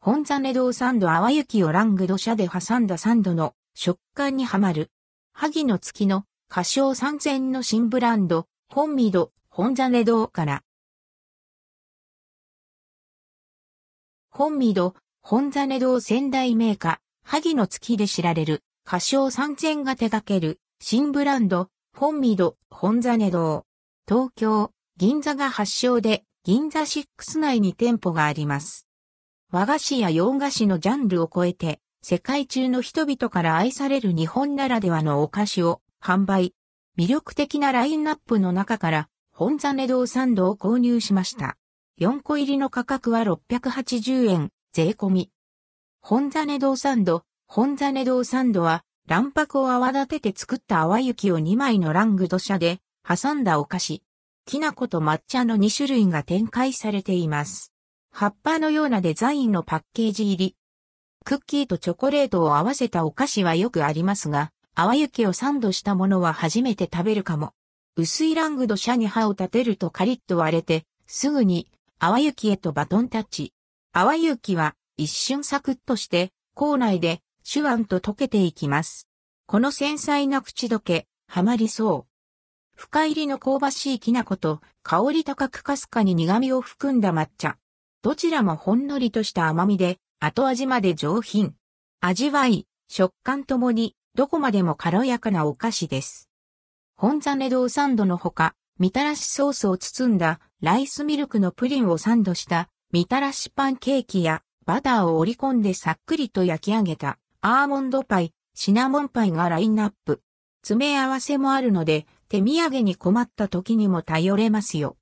本ネ堂サンド淡雪をラングド社で挟んだサンドの食感にはまる。萩の月の歌唱参戦の新ブランド、本ミド、本ネ堂から。本ミド、本ネ堂仙台メーカー、萩の月で知られる、歌唱参戦が手掛ける、新ブランド、本ミド、本ネ堂。東京、銀座が発祥で、銀座シックス内に店舗があります。和菓子や洋菓子のジャンルを超えて、世界中の人々から愛される日本ならではのお菓子を販売。魅力的なラインナップの中から、本ザネ堂サンドを購入しました。4個入りの価格は680円、税込み。本ザネ堂サンド、本ザネ堂サンドは、卵白を泡立てて作った泡雪を2枚のラングド社で挟んだお菓子。きな粉と抹茶の2種類が展開されています。葉っぱのようなデザインのパッケージ入り。クッキーとチョコレートを合わせたお菓子はよくありますが、泡雪をサンドしたものは初めて食べるかも。薄いラングドシャに刃を立てるとカリッと割れて、すぐに泡雪へとバトンタッチ。泡雪は一瞬サクッとして、口内でシュワンと溶けていきます。この繊細な口どけ、はまりそう。深入りの香ばしいきな粉と香り高くかすかに苦味を含んだ抹茶。どちらもほんのりとした甘みで、後味まで上品。味わい、食感ともに、どこまでも軽やかなお菓子です。本ザネ堂サンドのほか、みたらしソースを包んだライスミルクのプリンをサンドしたみたらしパンケーキやバターを織り込んでさっくりと焼き上げたアーモンドパイ、シナモンパイがラインナップ。詰め合わせもあるので手土産に困った時にも頼れますよ。